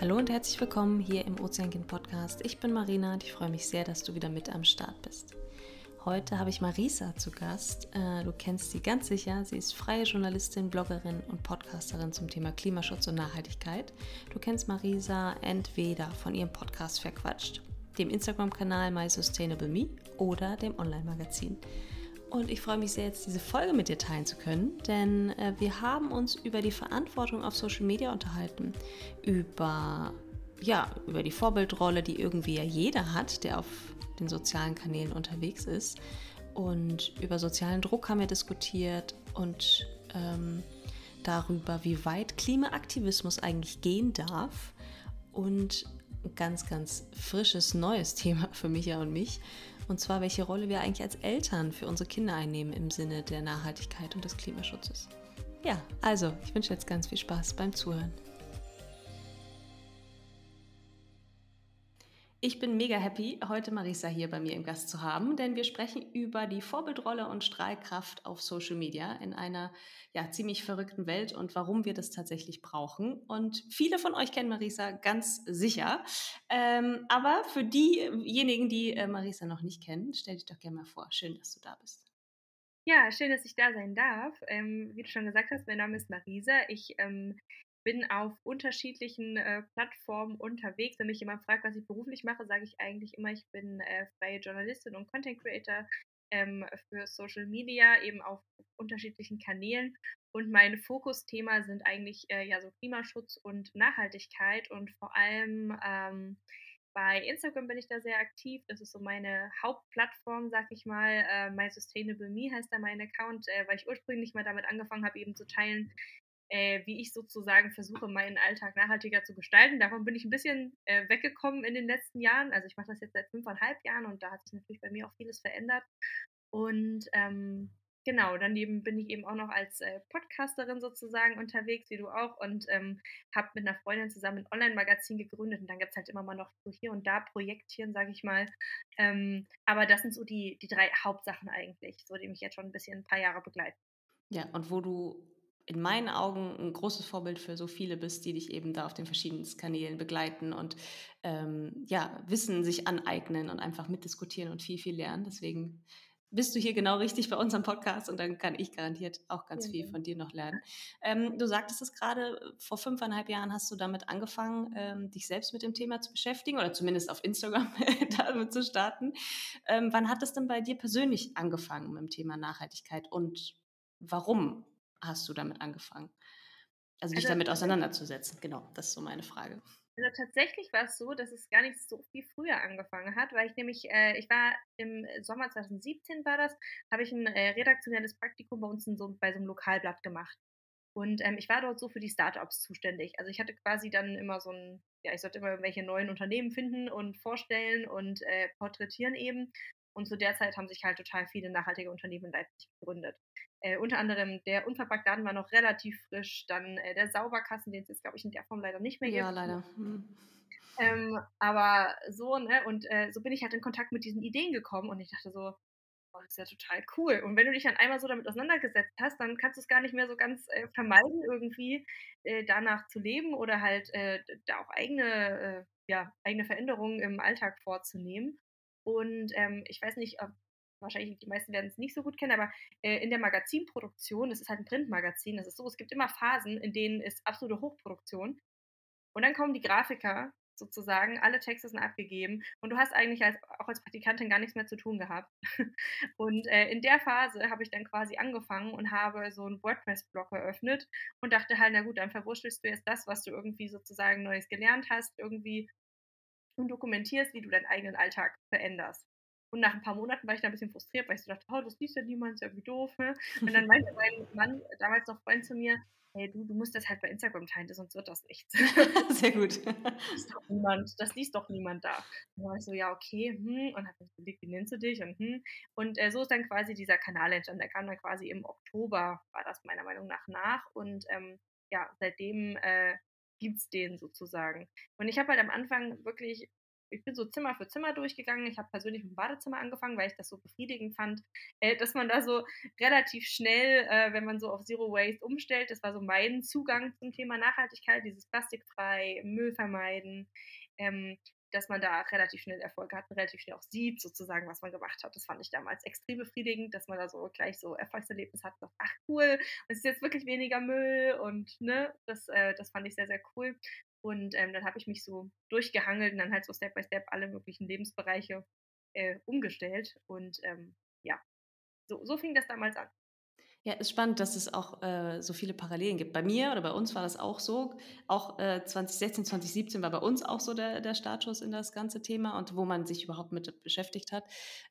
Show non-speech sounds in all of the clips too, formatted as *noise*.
Hallo und herzlich willkommen hier im Ozeankind Podcast. Ich bin Marina und ich freue mich sehr, dass du wieder mit am Start bist. Heute habe ich Marisa zu Gast. Äh, du kennst sie ganz sicher. Sie ist freie Journalistin, Bloggerin und Podcasterin zum Thema Klimaschutz und Nachhaltigkeit. Du kennst Marisa entweder von ihrem Podcast Verquatscht, dem Instagram-Kanal My Sustainable Me oder dem Online-Magazin. Und ich freue mich sehr, jetzt diese Folge mit dir teilen zu können, denn äh, wir haben uns über die Verantwortung auf Social Media unterhalten, über ja, über die Vorbildrolle, die irgendwie ja jeder hat, der auf den sozialen Kanälen unterwegs ist. Und über sozialen Druck haben wir diskutiert und ähm, darüber, wie weit Klimaaktivismus eigentlich gehen darf. Und ein ganz, ganz frisches, neues Thema *laughs* für Micha und mich. Und zwar, welche Rolle wir eigentlich als Eltern für unsere Kinder einnehmen im Sinne der Nachhaltigkeit und des Klimaschutzes. Ja, also, ich wünsche jetzt ganz viel Spaß beim Zuhören. Ich bin mega happy, heute Marisa hier bei mir im Gast zu haben, denn wir sprechen über die Vorbildrolle und Strahlkraft auf Social Media in einer ja, ziemlich verrückten Welt und warum wir das tatsächlich brauchen. Und viele von euch kennen Marisa ganz sicher. Ähm, aber für diejenigen, die äh, Marisa noch nicht kennen, stell dich doch gerne mal vor. Schön, dass du da bist. Ja, schön, dass ich da sein darf. Ähm, wie du schon gesagt hast, mein Name ist Marisa. Ich ähm, bin auf unterschiedlichen äh, Plattformen unterwegs. Wenn mich jemand fragt, was ich beruflich mache, sage ich eigentlich immer, ich bin äh, freie Journalistin und Content Creator ähm, für Social Media, eben auf unterschiedlichen Kanälen. Und mein Fokusthema sind eigentlich äh, ja so Klimaschutz und Nachhaltigkeit und vor allem ähm, bei Instagram bin ich da sehr aktiv. Das ist so meine Hauptplattform, sag ich mal. Äh, My Sustainable Me heißt da mein Account, äh, weil ich ursprünglich mal damit angefangen habe, eben zu teilen, äh, wie ich sozusagen versuche, meinen Alltag nachhaltiger zu gestalten. Davon bin ich ein bisschen äh, weggekommen in den letzten Jahren. Also ich mache das jetzt seit fünfeinhalb Jahren und da hat sich natürlich bei mir auch vieles verändert. Und ähm, genau, daneben bin ich eben auch noch als äh, Podcasterin sozusagen unterwegs, wie du auch, und ähm, habe mit einer Freundin zusammen ein Online-Magazin gegründet. Und dann gibt es halt immer mal noch so hier und da Projektchen, sage ich mal. Ähm, aber das sind so die, die drei Hauptsachen eigentlich, so die mich jetzt schon ein bisschen ein paar Jahre begleiten. Ja, und wo du in meinen Augen ein großes Vorbild für so viele bist, die dich eben da auf den verschiedenen Kanälen begleiten und ähm, ja, Wissen sich aneignen und einfach mitdiskutieren und viel, viel lernen. Deswegen bist du hier genau richtig bei unserem Podcast und dann kann ich garantiert auch ganz ja. viel von dir noch lernen. Ähm, du sagtest es gerade, vor fünfeinhalb Jahren hast du damit angefangen, ähm, dich selbst mit dem Thema zu beschäftigen oder zumindest auf Instagram *laughs* damit zu starten. Ähm, wann hat es denn bei dir persönlich angefangen mit dem Thema Nachhaltigkeit und warum hast du damit angefangen? Also dich also, damit auseinanderzusetzen. Genau, das ist so meine Frage. Also tatsächlich war es so, dass es gar nicht so viel früher angefangen hat, weil ich nämlich, äh, ich war im Sommer 2017 war das, habe ich ein äh, redaktionelles Praktikum bei uns so, bei so einem Lokalblatt gemacht. Und ähm, ich war dort so für die Startups zuständig. Also ich hatte quasi dann immer so ein, ja, ich sollte immer irgendwelche neuen Unternehmen finden und vorstellen und äh, porträtieren eben. Und zu der Zeit haben sich halt total viele nachhaltige Unternehmen in Leipzig gegründet. Äh, unter anderem der unverpackte Laden war noch relativ frisch, dann äh, der Sauberkassen, den es jetzt, glaube ich, in der Form leider nicht mehr gibt. Ja, leider. *laughs* Hm. Ähm, aber so, ne, und äh, so bin ich halt in Kontakt mit diesen Ideen gekommen und ich dachte so, oh, das ist ja total cool. Und wenn du dich dann einmal so damit auseinandergesetzt hast, dann kannst du es gar nicht mehr so ganz äh, vermeiden, irgendwie äh, danach zu leben oder halt äh, da auch eigene, ja, eigene Veränderungen im Alltag vorzunehmen. Und ähm, ich weiß nicht, ob wahrscheinlich die meisten werden es nicht so gut kennen, aber äh, in der Magazinproduktion, das ist halt ein Printmagazin, das ist so, es gibt immer Phasen, in denen ist absolute Hochproduktion. Und dann kommen die Grafiker sozusagen, alle Texte sind abgegeben und du hast eigentlich als, auch als Praktikantin gar nichts mehr zu tun gehabt. *laughs* Und äh, in der Phase habe ich dann quasi angefangen und habe so einen WordPress-Blog eröffnet und dachte halt, na gut, dann verwurschtelst du jetzt das, was du irgendwie sozusagen Neues gelernt hast, irgendwie und dokumentierst, wie du deinen eigenen Alltag veränderst. Und nach ein paar Monaten war ich da ein bisschen frustriert, weil ich so dachte, oh, das liest ja niemand, ist ja irgendwie doof. Ne? Und dann meinte mein Mann, damals noch Freund zu mir, hey, du, du musst das halt bei Instagram teilen, sonst wird das nichts. *laughs* Sehr gut. Das liest doch niemand, das liest doch niemand da. Und dann war ich so, ja, okay, hm, und hab mich überlegt, wie nennst du dich? Und, hm. und äh, so ist dann quasi dieser Kanal entstanden. Der kam dann quasi im Oktober, war das meiner Meinung nach nach. Und ähm, ja, seitdem äh, gibt es den sozusagen. Und ich habe halt am Anfang wirklich ich bin so Zimmer für Zimmer durchgegangen. Ich habe persönlich mit dem Badezimmer angefangen, weil ich das so befriedigend fand, äh, dass man da so relativ schnell, äh, wenn man so auf Zero Waste umstellt, das war so mein Zugang zum Thema Nachhaltigkeit, dieses plastikfrei, Müll vermeiden, ähm, dass man da relativ schnell Erfolge hat und relativ schnell auch sieht, sozusagen, was man gemacht hat. Das fand ich damals extrem befriedigend, dass man da so gleich so Erfolgserlebnis hat. Ach cool, es ist jetzt wirklich weniger Müll und ne, das, äh, das fand ich sehr, sehr cool. Und ähm, dann habe ich mich so durchgehangelt und dann halt so Step by Step alle möglichen Lebensbereiche äh, umgestellt. Und ähm, ja, so, so fing das damals an. Ja, ist spannend, dass es auch äh, so viele Parallelen gibt. Bei mir oder bei uns war das auch so. Auch äh, 2016, 2017 war bei uns auch so der, der Startschuss in das ganze Thema und wo man sich überhaupt mit beschäftigt hat.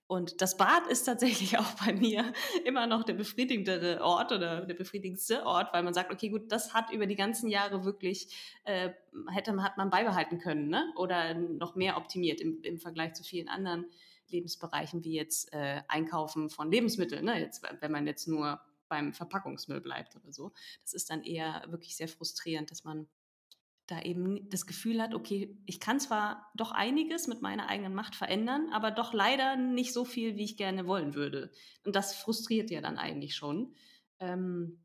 Und das Bad ist tatsächlich *laughs* auch bei mir immer noch der befriedigendere Ort oder der befriedigendste Ort, weil man sagt, okay, gut, das hat über die ganzen Jahre wirklich, äh, hätte, hat man beibehalten können ne? oder noch mehr optimiert im, im Vergleich zu vielen anderen Lebensbereichen, wie jetzt äh, Einkaufen von Lebensmitteln. Ne? Jetzt, wenn man jetzt nur beim Verpackungsmüll bleibt oder so. Das ist dann eher wirklich sehr frustrierend, dass man da eben das Gefühl hat, okay, ich kann zwar doch einiges mit meiner eigenen Macht verändern, aber doch leider nicht so viel, wie ich gerne wollen würde. Und das frustriert ja dann eigentlich schon. Ähm,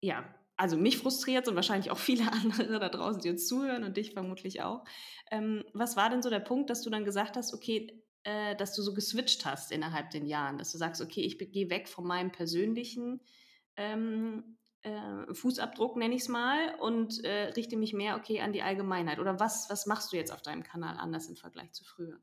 ja, also mich frustriert und wahrscheinlich auch viele *laughs* andere da draußen, die uns zuhören und dich vermutlich auch. Ähm, was war denn so der Punkt, dass du dann gesagt hast, okay, äh, dass du so geswitcht hast innerhalb den Jahren, dass du sagst, okay, ich gehe weg von meinem persönlichen ähm, äh, Fußabdruck, nenne ich es mal, und äh, richte mich mehr, okay, an die Allgemeinheit. Oder was, was machst du jetzt auf deinem Kanal anders im Vergleich zu früher?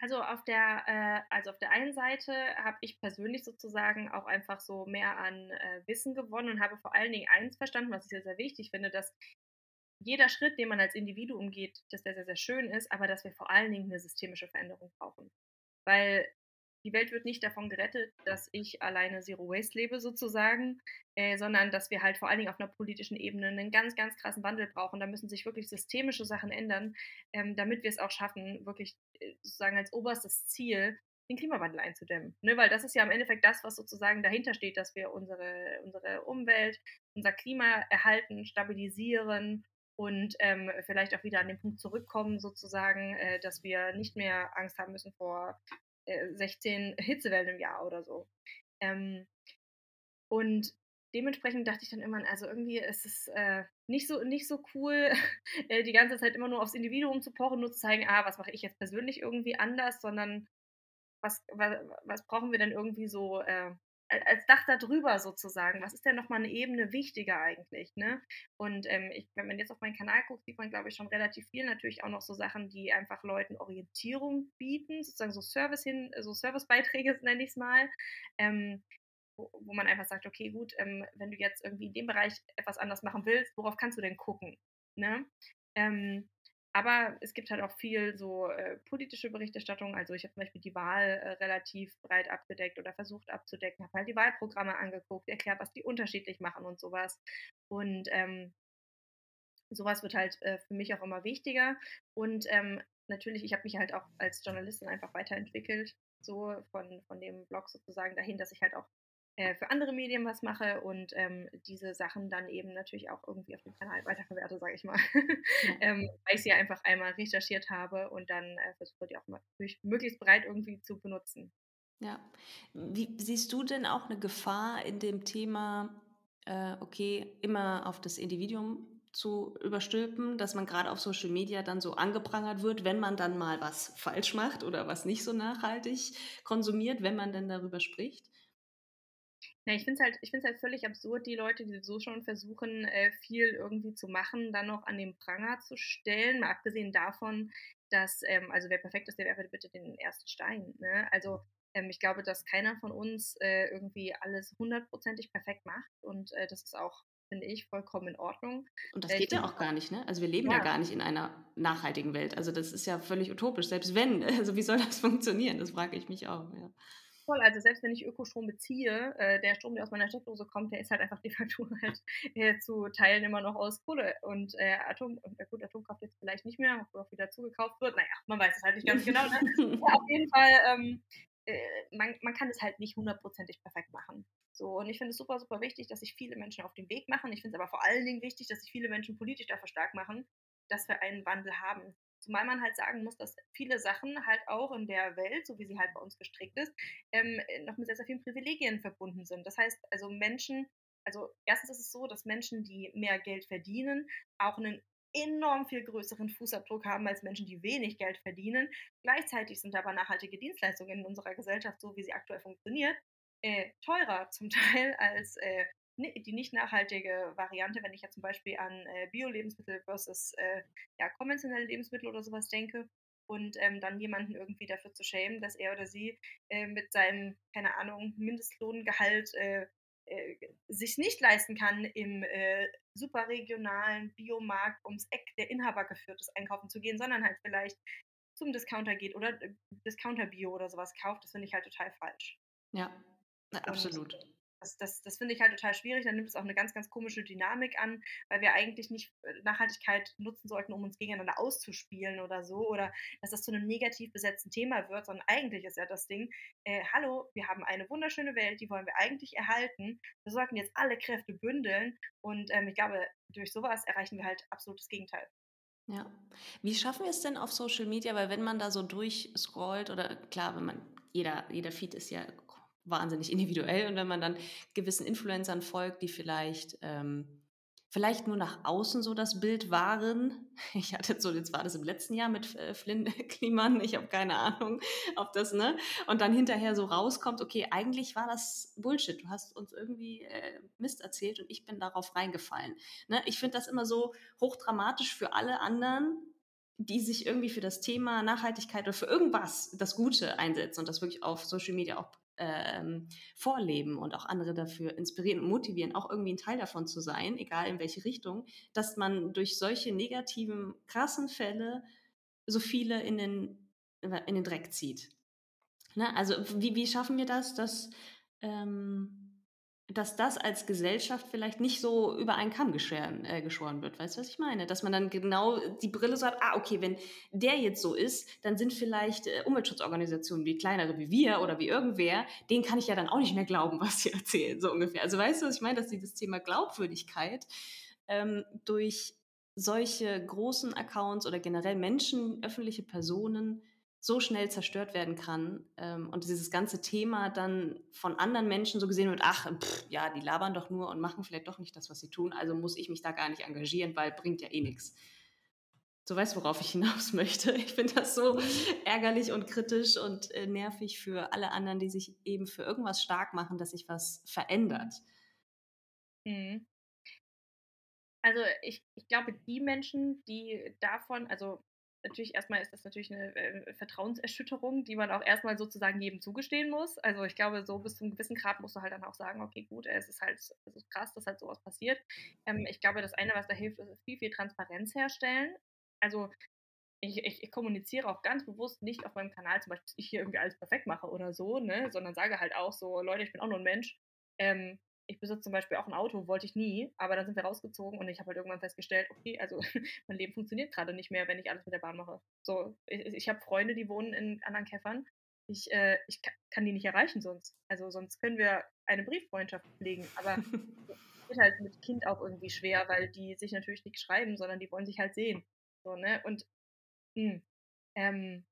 Also auf der, äh, also auf der einen Seite habe ich persönlich sozusagen auch einfach so mehr an äh, Wissen gewonnen und habe vor allen Dingen eins verstanden, was ich sehr, sehr wichtig finde, dass jeder Schritt, den man als Individuum geht, dass der sehr, sehr schön ist, aber dass wir vor allen Dingen eine systemische Veränderung brauchen. Weil die Welt wird nicht davon gerettet, dass ich alleine Zero Waste lebe sozusagen, äh, sondern dass wir halt vor allen Dingen auf einer politischen Ebene einen ganz, ganz krassen Wandel brauchen. Da müssen sich wirklich systemische Sachen ändern, ähm, damit wir es auch schaffen, wirklich äh, sozusagen als oberstes Ziel den Klimawandel einzudämmen. Ne? Weil das ist ja im Endeffekt das, was sozusagen dahinter steht, dass wir unsere, unsere Umwelt, unser Klima erhalten, stabilisieren und ähm, vielleicht auch wieder an den Punkt zurückkommen, sozusagen, äh, dass wir nicht mehr Angst haben müssen vor äh, 16 Hitzewellen im Jahr oder so. Ähm, und dementsprechend dachte ich dann immer, also irgendwie ist es äh, nicht, so, nicht so cool, *laughs* äh, die ganze Zeit immer nur aufs Individuum zu pochen, nur zu zeigen, ah, was mache ich jetzt persönlich irgendwie anders, sondern was, was, was brauchen wir denn irgendwie so äh, als Dach darüber sozusagen. Was ist denn nochmal eine Ebene wichtiger eigentlich? Ne? Und ähm, ich, wenn man jetzt auf meinen Kanal guckt, sieht man, glaube ich, schon relativ viel. Natürlich auch noch so Sachen, die einfach Leuten Orientierung bieten, sozusagen so Service hin, so Servicebeiträge *laughs* nenne ich es mal. Ähm, wo, man einfach sagt, okay, gut, ähm, wenn du jetzt irgendwie in dem Bereich etwas anders machen willst, worauf kannst du denn gucken? Ne? Aber es gibt halt auch viel so äh, politische Berichterstattung. Also ich habe zum Beispiel die Wahl äh, relativ breit abgedeckt oder versucht abzudecken, habe halt die Wahlprogramme angeguckt, erklärt, was die unterschiedlich machen und sowas. Und ähm, sowas wird halt äh, für mich auch immer wichtiger. Und ähm, natürlich, ich habe mich halt auch als Journalistin einfach weiterentwickelt, so von, von dem Blog sozusagen dahin, dass ich halt auch äh, für andere Medien was mache und ähm, diese Sachen dann eben natürlich auch irgendwie auf dem Kanal weiterverwerte, sage ich mal. Ja. *laughs* ähm, weil ich sie einfach einmal recherchiert habe und dann äh, versuche die auch mal möglichst breit irgendwie zu benutzen. Ja. Wie siehst du denn auch eine Gefahr in dem Thema, äh, okay, immer auf das Individuum zu überstülpen, dass man gerade auf Social Media dann so angeprangert wird, wenn man dann mal was falsch macht oder was nicht so nachhaltig konsumiert, wenn man denn darüber spricht? Ja, ich finde es halt, halt völlig absurd, die Leute, die so schon versuchen, äh, viel irgendwie zu machen, dann noch an den Pranger zu stellen. Mal abgesehen davon, dass, ähm, also wer perfekt ist, der werfe bitte den ersten Stein. Ne? Also ähm, ich glaube, dass keiner von uns äh, irgendwie alles hundertprozentig perfekt macht und äh, das ist auch finde ich, vollkommen in Ordnung. Und das geht ja auch gar nicht, ne? Also wir leben ja. ja. gar nicht in einer nachhaltigen Welt. Also das ist ja völlig utopisch, selbst wenn. *laughs* Also wie soll das funktionieren? Das frage ich mich auch, ja voll. Also selbst wenn ich Ökostrom beziehe, äh, der Strom, der aus meiner Steckdose kommt, der ist halt einfach de facto *laughs* halt äh, zu Teilen immer noch aus Kohle und äh, Atom, äh, gut, Atomkraft jetzt vielleicht nicht mehr, wo auch wieder zugekauft wird. Naja, man weiß es halt nicht ganz genau. Ne? *laughs* ja, auf jeden Fall, ähm, äh, man, man kann es halt nicht hundertprozentig perfekt machen. So, und ich finde es super, super wichtig, dass sich viele Menschen auf den Weg machen. Ich finde es aber vor allen Dingen wichtig, dass sich viele Menschen politisch dafür stark machen, dass wir einen Wandel haben. Zumal man halt sagen muss, dass viele Sachen halt auch in der Welt, so wie sie halt bei uns gestrickt ist, ähm, noch mit sehr, sehr vielen Privilegien verbunden sind. Das heißt, also Menschen, also erstens ist es so, dass Menschen, die mehr Geld verdienen, auch einen enorm viel größeren Fußabdruck haben als Menschen, die wenig Geld verdienen. Gleichzeitig sind aber nachhaltige Dienstleistungen in unserer Gesellschaft, so wie sie aktuell funktioniert, äh, teurer zum *laughs* Teil als äh, die nicht nachhaltige Variante, wenn ich ja zum Beispiel an äh, Bio-Lebensmittel versus äh, ja, konventionelle Lebensmittel oder sowas denke und ähm, dann jemanden irgendwie dafür zu schämen, dass er oder sie äh, mit seinem, keine Ahnung, Mindestlohngehalt äh, äh, sich nicht leisten kann, im äh, superregionalen Biomarkt ums Eck der Inhaber geführtes einkaufen zu gehen, sondern halt vielleicht zum Discounter geht oder äh, Discounter Bio oder sowas kauft, das finde ich halt total falsch. Ja, absolut. Und das, das, das finde ich halt total schwierig. Dann nimmt es auch eine ganz, ganz komische Dynamik an, weil wir eigentlich nicht äh, Nachhaltigkeit nutzen sollten, um uns gegeneinander auszuspielen oder so. Oder dass das zu einem negativ besetzten Thema wird, sondern eigentlich ist ja das Ding, äh, hallo, wir haben eine wunderschöne Welt, die wollen wir eigentlich erhalten. Wir sollten jetzt alle Kräfte bündeln. Und ähm, ich glaube, durch sowas erreichen wir halt absolut das Gegenteil. Ja. Wie schaffen wir es denn auf Social Media? Weil wenn man da so durchscrollt oder klar, wenn man, jeder, jeder Feed ist ja wahnsinnig individuell. Und wenn man dann gewissen Influencern folgt, die vielleicht, ähm, vielleicht nur nach außen so das Bild waren. *laughs* Ich hatte so, jetzt war das im letzten Jahr mit äh, Flynn *laughs* Kliman, ich habe keine Ahnung, ob das, ne? Und dann hinterher so rauskommt, okay, eigentlich war das Bullshit. Du hast uns irgendwie äh, Mist erzählt und ich bin darauf reingefallen. Ne? Ich finde das immer so hochdramatisch für alle anderen, die sich irgendwie für das Thema Nachhaltigkeit oder für irgendwas das Gute einsetzen und das wirklich auf Social Media auch ähm, vorleben und auch andere dafür inspirieren und motivieren, auch irgendwie ein Teil davon zu sein, egal in welche Richtung, dass man durch solche negativen, krassen Fälle so viele in den, in den Dreck zieht. Ne? Also wie, wie schaffen wir das, dass ähm, dass das als Gesellschaft vielleicht nicht so über einen Kamm geschoren, äh, geschoren wird. Weißt du, was ich meine? Dass man dann genau die Brille sagt, ah, okay, wenn der jetzt so ist, dann sind vielleicht äh, Umweltschutzorganisationen wie kleinere wie wir oder wie irgendwer, denen kann ich ja dann auch nicht mehr glauben, *laughs* was sie erzählen, so ungefähr. Also weißt du, was ich meine? Dass dieses Thema Glaubwürdigkeit ähm, durch solche großen Accounts oder generell Menschen, öffentliche Personen so schnell zerstört werden kann ähm, und dieses ganze Thema dann von anderen Menschen so gesehen wird, ach, pff, ja, die labern doch nur und machen vielleicht doch nicht das, was sie tun, also muss ich mich da gar nicht engagieren, weil bringt ja eh nichts. So weißt, worauf ich *laughs* hinaus möchte. Ich finde das so ärgerlich und kritisch und äh, nervig für alle anderen, die sich eben für irgendwas stark machen, dass sich was verändert. Mhm. Also ich, ich glaube, die Menschen, die davon, also natürlich erstmal ist das natürlich eine äh, Vertrauenserschütterung, die man auch erstmal sozusagen jedem zugestehen muss. Also ich glaube, so bis zu einem gewissen Grad musst du halt dann auch sagen, okay, gut, es ist halt es ist krass, dass halt sowas passiert. Ähm, ich glaube, das eine, was da hilft, ist viel, viel Transparenz herstellen. Also ich, ich, ich, kommuniziere auch ganz bewusst nicht auf meinem Kanal, zum Beispiel, dass ich hier irgendwie alles perfekt mache oder so, ne, sondern sage halt auch so, Leute, ich bin auch nur ein Mensch. Ähm, ich besitze zum Beispiel auch ein Auto, wollte ich nie, aber dann sind wir rausgezogen und ich habe halt irgendwann festgestellt, okay, also *laughs* mein Leben funktioniert gerade nicht mehr, wenn ich alles mit der Bahn mache. So, ich, ich habe Freunde, die wohnen in anderen Käffern. Ich, äh, ich kann die nicht erreichen sonst. Also sonst können wir eine Brieffreundschaft pflegen, aber *laughs* wird halt mit Kind auch irgendwie schwer, weil die sich natürlich nicht schreiben, sondern die wollen sich halt sehen. So, ne? Und mh, hm, ähm,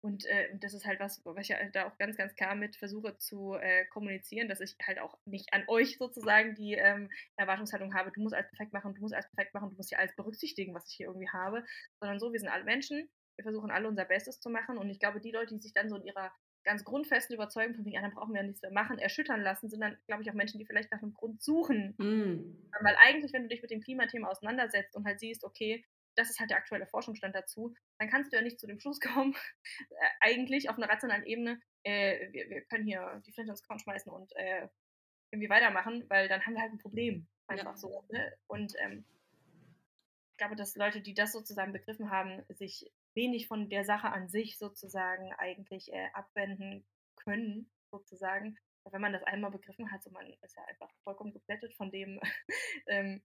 und äh, das ist halt was, was ich da auch ganz, ganz klar mit versuche zu äh, kommunizieren, dass ich halt auch nicht an euch sozusagen die ähm, Erwartungshaltung habe, du musst alles perfekt machen, du musst alles perfekt machen, du musst ja alles berücksichtigen, was ich hier irgendwie habe, sondern so, wir sind alle Menschen, wir versuchen alle unser Bestes zu machen und ich glaube, die Leute, die sich dann so in ihrer ganz grundfesten Überzeugung von wegen, ja, dann brauchen wir ja nichts mehr machen, erschüttern lassen, sind dann, glaube ich, auch Menschen, die vielleicht nach einem Grund suchen. Mm. Weil eigentlich, wenn du dich mit dem Klimathema auseinandersetzt und halt siehst, okay, das ist halt der aktuelle Forschungsstand dazu, dann kannst du ja nicht zu dem Schluss *laughs* kommen, äh, eigentlich auf einer rationalen Ebene, äh, wir, wir, können hier die Flinte ins Korn schmeißen und äh, irgendwie weitermachen, weil dann haben wir halt ein Problem. Einfach ja. so. Ne? Und ähm, ich glaube, dass Leute, die das sozusagen begriffen haben, sich wenig von der Sache an sich sozusagen eigentlich äh, abwenden können, sozusagen. Wenn man das einmal begriffen hat, so man ist ja einfach vollkommen geplättet von dem, *laughs* ähm,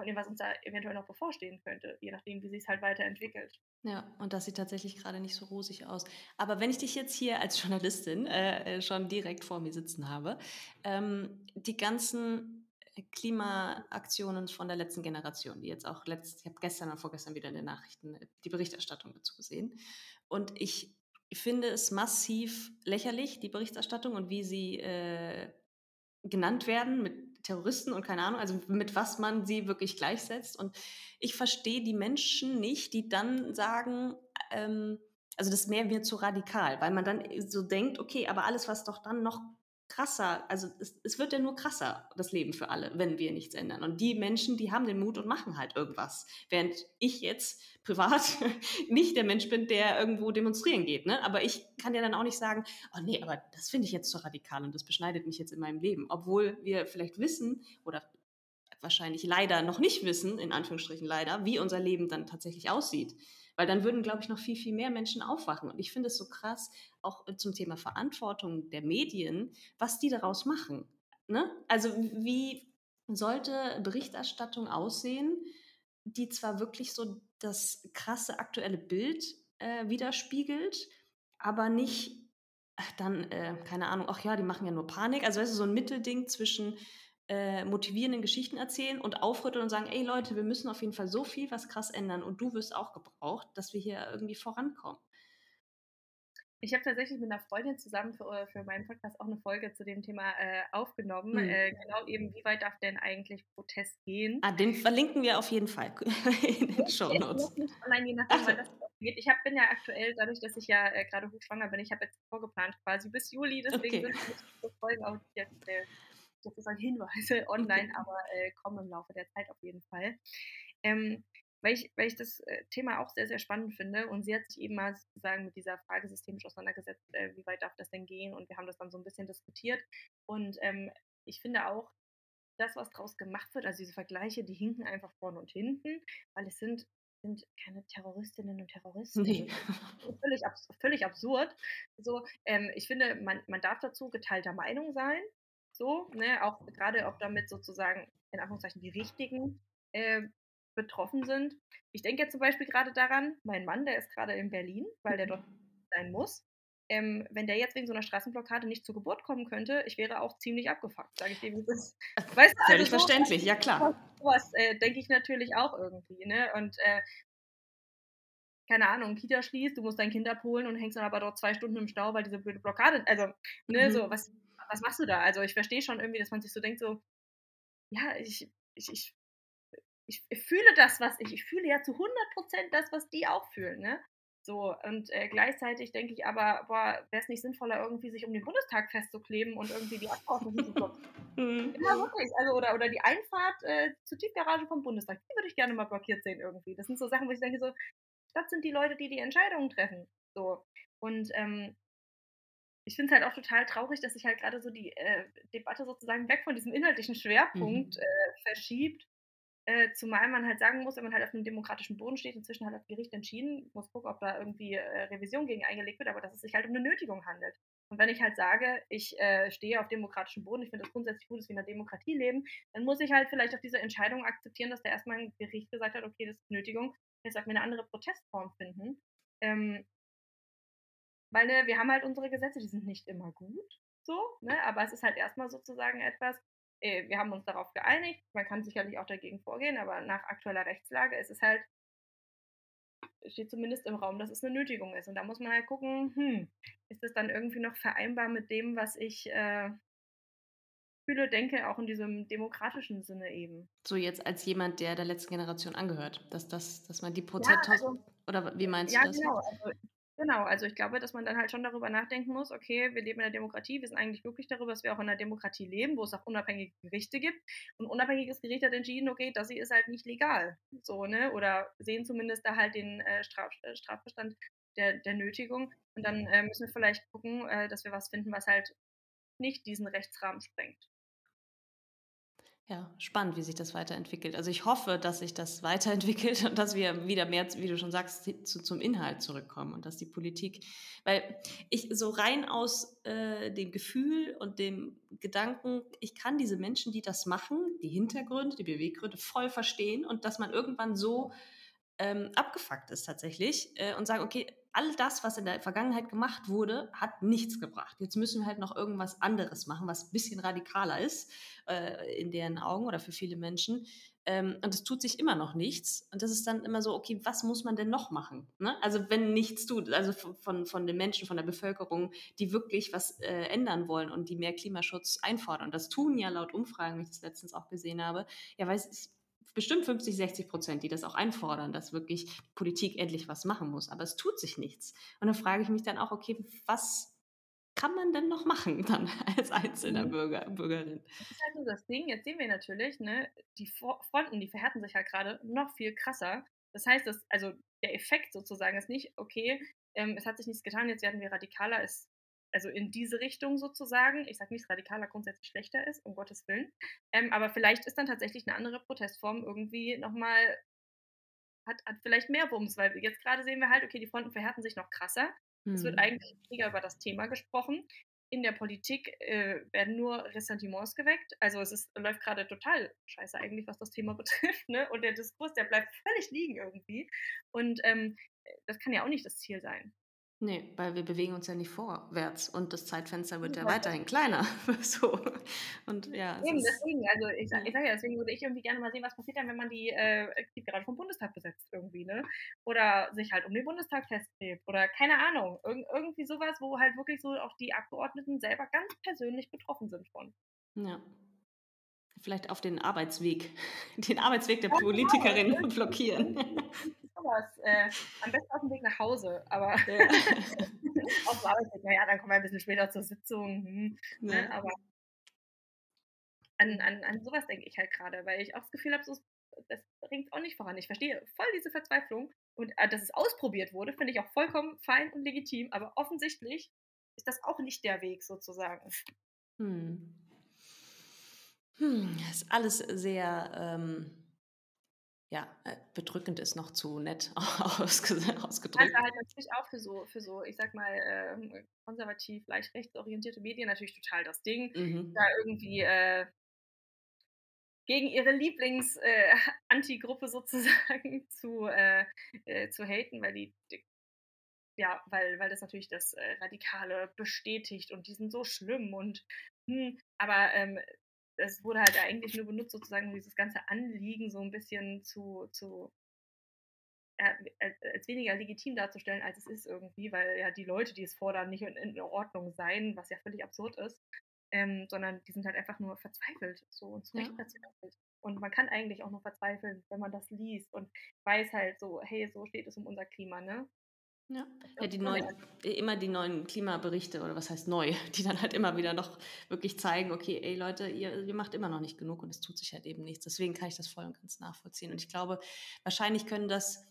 von dem, was uns da eventuell noch bevorstehen könnte, je nachdem, wie sich es halt weiterentwickelt. Ja, und das sieht tatsächlich gerade nicht so rosig aus. Aber wenn ich dich jetzt hier als Journalistin äh, äh schon direkt vor mir sitzen habe, ähm, die ganzen Klimaaktionen von der letzten Generation, die jetzt auch letzt, ich habe gestern oder vorgestern wieder in den Nachrichten äh, die Berichterstattung dazu gesehen. Und ich finde es massiv lächerlich, die Berichterstattung und wie sie äh, genannt werden mit Terroristen und keine Ahnung, also mit was man sie wirklich gleichsetzt. Und ich verstehe die Menschen nicht, die dann sagen, ähm, also das wäre mir zu radikal, weil man dann so denkt, okay, aber alles, was doch dann noch krasser, also es, es, wird ja nur krasser, das Leben für alle, wenn wir nichts ändern. Und die Menschen, die haben den Mut und machen halt irgendwas. Während ich jetzt privat *laughs* nicht der Mensch bin, der irgendwo demonstrieren geht. Ne? Aber ich kann ja dann auch nicht sagen, oh nee, aber das finde ich jetzt zu radikal und das beschneidet mich jetzt in meinem Leben. Obwohl wir vielleicht wissen oder wahrscheinlich leider noch nicht wissen, in Anführungsstrichen leider, wie unser Leben dann tatsächlich aussieht. Weil dann würden, glaube ich, noch viel, viel mehr Menschen aufwachen. Und ich finde es so krass, auch zum Thema Verantwortung der Medien, was die daraus machen. Ne? Also wie sollte Berichterstattung aussehen, die zwar wirklich so das krasse aktuelle Bild äh, widerspiegelt, aber nicht dann, äh, keine Ahnung, ach ja, die machen ja nur Panik. Also weißt du, so ein Mittelding zwischen äh, motivierenden Geschichten erzählen und aufrütteln und sagen, ey Leute, wir müssen auf jeden Fall so viel was krass ändern und du wirst auch gebraucht, dass wir hier irgendwie vorankommen. Ich habe tatsächlich mit einer Freundin zusammen für, äh, für meinen Podcast auch eine Folge zu dem Thema äh, aufgenommen. Mhm. Äh, genau eben, wie weit darf denn eigentlich Protest gehen? Ah, den verlinken wir auf jeden Fall *laughs* in den Show Notes. Nein, je nachdem, wann das geht. Ich hab, bin ja aktuell, dadurch, dass ich ja äh, gerade hochschwanger bin, ich habe jetzt vorgeplant quasi bis Juli, deswegen okay. sind die Folgen auch jetzt äh, sozusagen Hinweise *laughs* online, aber äh, kommen im Laufe der Zeit auf jeden Fall. Ähm, weil ich, weil ich das äh, Thema auch sehr, sehr spannend finde. Und sie hat sich eben mal sozusagen mit dieser Frage systemisch auseinandergesetzt, äh, wie weit darf das denn gehen? Und wir haben das dann so ein bisschen diskutiert. Und ähm, ich finde auch, das, was daraus gemacht wird, also diese Vergleiche, die hinken einfach vorne und hinten, weil es sind, sind keine Terroristinnen und Terroristen. Nee. *laughs* Völlig, abs völlig absurd. So, ähm, ich finde, man, man darf dazu geteilter Meinung sein. So, ne, auch gerade ob damit sozusagen in Anführungszeichen die richtigen äh, betroffen sind. Ich denke jetzt zum Beispiel gerade daran, mein Mann, der ist gerade in Berlin, weil der dort sein muss. Ähm, wenn der jetzt wegen so einer Straßenblockade nicht zur Geburt kommen könnte, ich wäre auch ziemlich abgefuckt, sage ich dir, wie das ist. Weißt du, Völlig also verständlich, ja klar. Sowas äh, denke ich natürlich auch irgendwie. Ne? Und äh, keine Ahnung, Kita schließt, du musst dein Kind abholen und hängst dann aber dort zwei Stunden im Stau, weil diese blöde Blockade, also, ne, mhm. so, was, was machst du da? Also ich verstehe schon irgendwie, dass man sich so denkt, so, ja, ich, ich, ich, ich, fühle das, was ich, ich fühle ja zu 100 Prozent das, was die auch fühlen, ne? So, und äh, gleichzeitig denke ich aber, boah, wäre es nicht sinnvoller, irgendwie sich um den Bundestag festzukleben und irgendwie die Abgeordneten zu blockieren? *laughs* Mhm. Immer wirklich. Also, oder, oder die Einfahrt äh, zur Tiefgarage vom Bundestag, die würde ich gerne mal blockiert sehen irgendwie. Das sind so Sachen, wo ich denke, so, das sind die Leute, die die Entscheidungen treffen. So. Und ähm, ich finde es halt auch total traurig, dass sich halt gerade so die äh, Debatte sozusagen weg von diesem inhaltlichen Schwerpunkt mhm. äh, verschiebt. Äh, zumal man halt sagen muss, wenn man halt auf einem demokratischen Boden steht, inzwischen hat das Gericht entschieden, muss gucken, ob da irgendwie äh, Revision gegen eingelegt wird, aber dass es sich halt um eine Nötigung handelt. Und wenn ich halt sage, ich äh, stehe auf demokratischem Boden, ich finde das grundsätzlich gut, dass wir in einer Demokratie leben, dann muss ich halt vielleicht auch diese Entscheidung akzeptieren, dass da erstmal ein Gericht gesagt hat, okay, das ist Nötigung, jetzt sollten wir eine andere Protestform finden. Ähm, weil ne, wir haben halt unsere Gesetze, die sind nicht immer gut, so, ne, aber es ist halt erstmal sozusagen etwas, äh, wir haben uns darauf geeinigt, man kann sicherlich auch dagegen vorgehen, aber nach aktueller Rechtslage ist es halt, steht zumindest im Raum, dass es eine Nötigung ist. Und da muss man halt gucken, hm, ist das dann irgendwie noch vereinbar mit dem, was ich äh, fühle, denke, auch in diesem demokratischen Sinne eben. So jetzt als jemand, der der letzten Generation angehört, dass, das, dass man die Prozent ja, also, oder wie meinst ja, du das? Ja, genau. Also Genau, also ich glaube, dass man dann halt schon darüber nachdenken muss, okay, wir leben in der Demokratie, wir sind eigentlich glücklich darüber, dass wir auch in einer Demokratie leben, wo es auch unabhängige Gerichte gibt. Und unabhängiges Gericht hat entschieden, okay, das hier ist halt nicht legal. So, ne? Oder sehen zumindest da halt den äh, Straf, äh, Strafbestand der, der Nötigung. Und dann äh, müssen wir vielleicht gucken, äh, dass wir was finden, was halt nicht diesen Rechtsrahmen sprengt. Ja, spannend, wie sich das weiterentwickelt. Also ich hoffe, dass sich das *laughs* weiterentwickelt und dass wir wieder mehr, wie du schon sagst, zu, zum Inhalt zurückkommen und dass die Politik, weil ich so rein aus äh, dem Gefühl und dem Gedanken, ich kann diese Menschen, die das machen, die Hintergründe, die Beweggründe voll verstehen und dass man irgendwann so ähm, abgefuckt ist tatsächlich äh, und sagen, okay, all das, was in der Vergangenheit gemacht wurde, hat nichts gebracht. Jetzt müssen wir halt noch irgendwas anderes machen, was ein bisschen radikaler ist äh, in deren Augen oder für viele Menschen. Ähm, und es tut sich immer noch nichts. Und das ist dann immer so, okay, was muss man denn noch machen? Ne? Also wenn nichts tut, also von, von den Menschen, von der Bevölkerung, die wirklich was äh, ändern wollen und die mehr Klimaschutz einfordern. Und das tun ja laut Umfragen, wie ich das letztens auch gesehen habe, ja, weil es bestimmt 50, 60 Prozent, die das auch einfordern, dass wirklich Politik endlich was machen muss. Aber es tut sich nichts. Und dann frage ich mich dann auch, okay, was kann man denn noch machen *laughs* dann als einzelner mhm. Bürger, Bürgerin? Das ist halt so das Ding. Jetzt sehen wir natürlich, ne, die Fronten, die verhärten sich halt gerade noch viel krasser. Das heißt, dass, also der Effekt sozusagen ist nicht, okay, ähm, es hat sich nichts getan, jetzt werden wir radikaler, es also in diese Richtung sozusagen. Ich sage nicht, dass radikaler grundsätzlich schlechter ist, um Gottes Willen. Ähm, aber vielleicht ist dann tatsächlich eine andere Protestform irgendwie nochmal, hat, hat vielleicht mehr Wumms, weil jetzt gerade sehen wir halt, okay, die Fronten verhärten sich noch krasser. Hm. Es wird mhm. eigentlich weniger über das Thema gesprochen. In der Politik äh, werden nur Ressentiments geweckt. Also es ist, läuft gerade total scheiße eigentlich, was das Thema *laughs* betrifft. Ne? Und der Diskurs, der bleibt völlig liegen irgendwie. Und ähm, das kann ja auch nicht das Ziel sein. Nee, weil wir bewegen uns ja nicht vorwärts und das Zeitfenster wird ja weiterhin kleiner. *laughs* so. Und ja. Eben, deswegen, also ich, ich sage ja, deswegen würde ich irgendwie gerne mal sehen, was passiert dann, wenn man die, äh, die gerade vom Bundestag besetzt irgendwie, ne? Oder sich halt um den Bundestag festklebt oder keine Ahnung. Irg irgendwie sowas, wo halt wirklich so auch die Abgeordneten selber ganz persönlich betroffen sind von. Ja. Vielleicht auf den Arbeitsweg, *laughs* den Arbeitsweg der ja, genau, Politikerin blockieren *laughs* sowas. Äh, am besten auf dem Weg nach Hause, aber ja. *laughs* auf dem Arbeitsweg, naja, dann kommen wir ein bisschen später zur Sitzung. Hm, ne, ja. ne, aber an, an, an sowas denke ich halt gerade, weil ich auch das Gefühl habe, so, das bringt auch nicht voran. Ich verstehe voll diese Verzweiflung und äh, dass es ausprobiert wurde, finde ich auch vollkommen fein und legitim, aber offensichtlich ist das auch nicht der Weg sozusagen. Hm. Hm, das ist alles sehr ähm, ja, äh, bedrückend ist noch zu nett *laughs* ausgedrückt. Also halt natürlich auch für so, für so, ich sag mal, äh, konservativ, leicht rechtsorientierte Medien natürlich total das Ding, mhm. da irgendwie äh, gegen ihre Lieblings-Anti-Gruppe äh, *laughs* sozusagen *laughs* zu, äh, äh, zu haten, weil die, die, ja, weil, weil das natürlich das Radikale bestätigt und die sind so schlimm und hm, aber ähm, es wurde halt eigentlich nur benutzt, sozusagen, um dieses ganze Anliegen so ein bisschen zu, zu ja, als weniger legitim darzustellen, als es ist irgendwie, weil ja die Leute, die es fordern, nicht in, in Ordnung seien, was ja völlig absurd ist, ähm, sondern die sind halt einfach nur verzweifelt, so und zu Recht ja. verzweifelt. Und man kann eigentlich auch nur verzweifeln, wenn man das liest und weiß halt so, hey, so steht es um unser Klima, ne? Ja, ja die neuen, immer die neuen Klimaberichte oder was heißt neu, *laughs* die dann halt immer wieder noch wirklich zeigen, okay, ey Leute, ihr, ihr macht immer noch nicht genug und es tut sich halt eben nichts. Deswegen kann ich das voll und ganz nachvollziehen. Und ich glaube, wahrscheinlich können das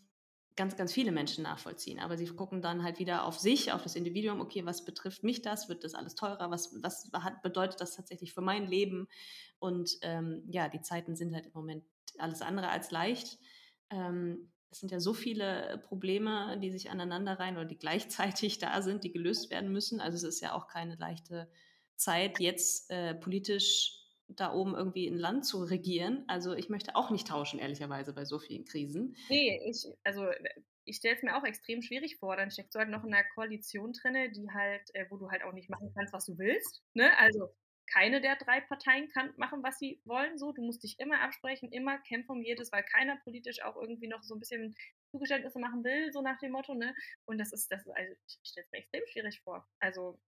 ganz, ganz viele Menschen nachvollziehen. Aber sie gucken dann halt wieder auf sich, auf das Individuum, okay, was betrifft mich das? Wird das alles teurer? Was, was hat, bedeutet das tatsächlich für mein Leben? Und ähm, ja, die Zeiten sind halt im Moment alles andere als leicht. Ähm, es sind ja so viele Probleme, die sich aneinander rein oder die gleichzeitig da sind, die gelöst werden müssen. Also es ist ja auch keine leichte Zeit, jetzt äh, politisch da oben irgendwie ein Land zu regieren. Also ich möchte auch nicht tauschen, ehrlicherweise, bei so vielen Krisen. Nee, ich, also ich stelle es mir auch extrem schwierig vor. Dann steckst du halt noch in einer Koalition drin, die halt, äh, wo du halt auch nicht machen kannst, was du willst. Ne? Also keine der drei Parteien kann machen, was sie wollen. So, du musst dich immer absprechen, immer kämpfen um jedes, weil keiner politisch auch irgendwie noch so ein bisschen Zugeständnisse machen will, so nach dem Motto, ne? Und das ist, das ist, also ich stelle es mir extrem schwierig vor. Also